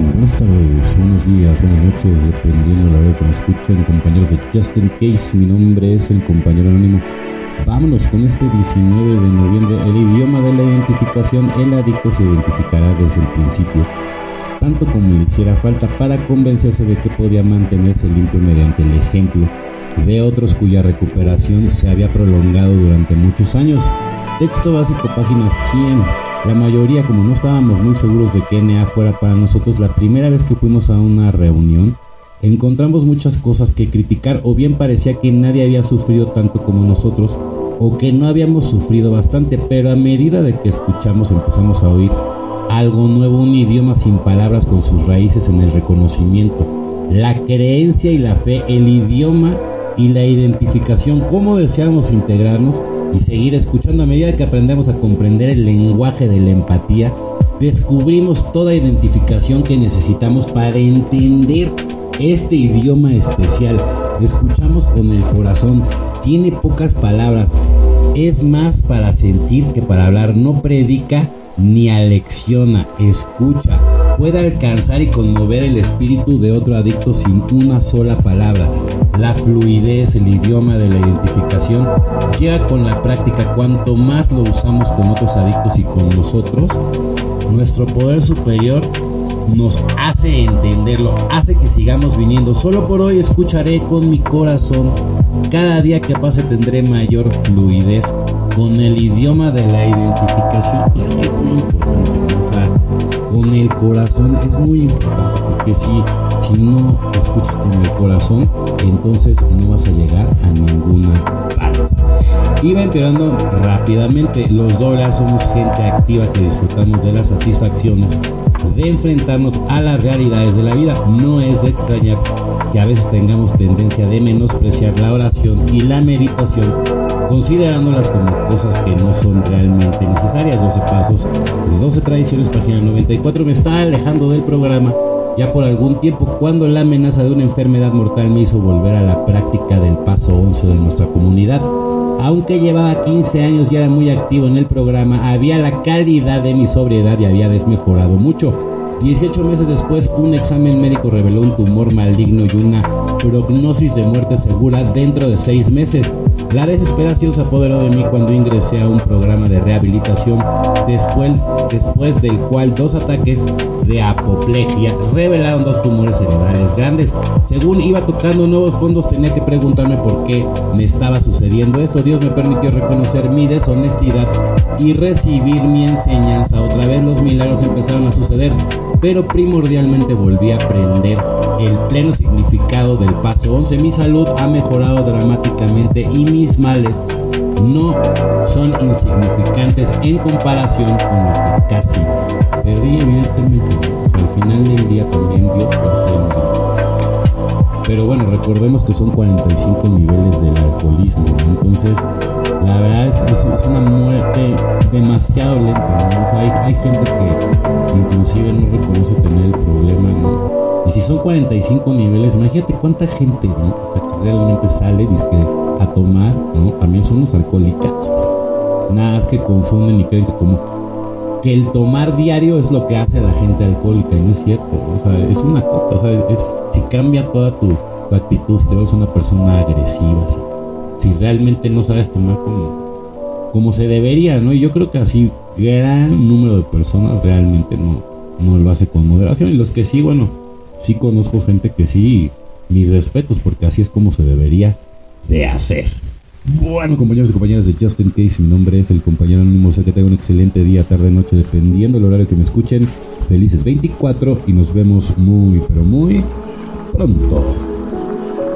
Buenas tardes, buenos días, buenas noches, dependiendo de la hora que me escuchen, compañeros de Justin Case. Mi nombre es el compañero anónimo. Vámonos con este 19 de noviembre. El idioma de la identificación. El adicto se identificará desde el principio, tanto como le hiciera falta para convencerse de que podía mantenerse limpio mediante el ejemplo de otros cuya recuperación se había prolongado durante muchos años. Texto básico, página 100. La mayoría, como no estábamos muy seguros de que NA fuera para nosotros, la primera vez que fuimos a una reunión, encontramos muchas cosas que criticar o bien parecía que nadie había sufrido tanto como nosotros o que no habíamos sufrido bastante, pero a medida de que escuchamos empezamos a oír algo nuevo, un idioma sin palabras con sus raíces en el reconocimiento, la creencia y la fe, el idioma y la identificación, cómo deseamos integrarnos y seguir escuchando. A medida que aprendemos a comprender el lenguaje de la empatía, descubrimos toda identificación que necesitamos para entender este idioma especial. Escuchamos con el corazón, tiene pocas palabras, es más para sentir que para hablar, no predica ni alecciona, escucha. Puede alcanzar y conmover el espíritu de otro adicto sin una sola palabra. La fluidez, el idioma de la identificación, llega con la práctica. Cuanto más lo usamos con otros adictos y con nosotros, nuestro poder superior nos hace entenderlo, hace que sigamos viniendo. Solo por hoy escucharé con mi corazón. Cada día que pase tendré mayor fluidez con el idioma de la identificación. Es muy importante con el corazón es muy importante porque si, si no escuchas con el corazón, entonces no vas a llegar a ninguna parte. Iba empeorando rápidamente. Los dobles somos gente activa que disfrutamos de las satisfacciones de enfrentarnos a las realidades de la vida. No es de extrañar que a veces tengamos tendencia de menospreciar la oración y la meditación considerándolas como cosas que no son realmente necesarias. 12 pasos de 12 tradiciones, página 94. Me está alejando del programa ya por algún tiempo cuando la amenaza de una enfermedad mortal me hizo volver a la práctica del paso 11 de nuestra comunidad. Aunque llevaba 15 años y era muy activo en el programa, había la calidad de mi sobriedad y había desmejorado mucho. 18 meses después, un examen médico reveló un tumor maligno y una prognosis de muerte segura dentro de 6 meses. La desesperación se apoderó de mí cuando ingresé a un programa de rehabilitación, después, después del cual dos ataques de apoplejía revelaron dos tumores cerebrales grandes. Según iba tocando nuevos fondos, tenía que preguntarme por qué me estaba sucediendo esto. Dios me permitió reconocer mi deshonestidad y recibir mi enseñanza. Otra vez los milagros empezaron a suceder, pero primordialmente volví a aprender el pleno significado del paso 11. Mi salud ha mejorado dramáticamente y mis males no son insignificantes en comparación con lo que casi perdí, evidentemente. al final del día también Dios puede Pero bueno, recordemos que son 45 niveles del alcoholismo, entonces la verdad es, es, una muerte demasiado lenta. hay, gente que inclusive no reconoce tener el problema. Y si son 45 niveles, imagínate cuánta gente o sea, que realmente sale a tomar, ¿no? también son los alcohólicos. Nada más que confunden y creen que como que el tomar diario es lo que hace a la gente alcohólica y no es cierto. O sea, es una cosa, o sea, es, si cambia toda tu, actitud, si te ves una persona agresiva, si, si realmente no sabes tomar como, como se debería, ¿no? Y yo creo que así gran número de personas realmente no, no lo hace con moderación. Y los que sí, bueno, sí conozco gente que sí, mis respetos, porque así es como se debería de hacer. Bueno, compañeros y compañeras de Justin Case, mi nombre es el compañero anónimo. Sé que tengo un excelente día, tarde, noche, dependiendo del horario que me escuchen. Felices 24 y nos vemos muy, pero muy pronto.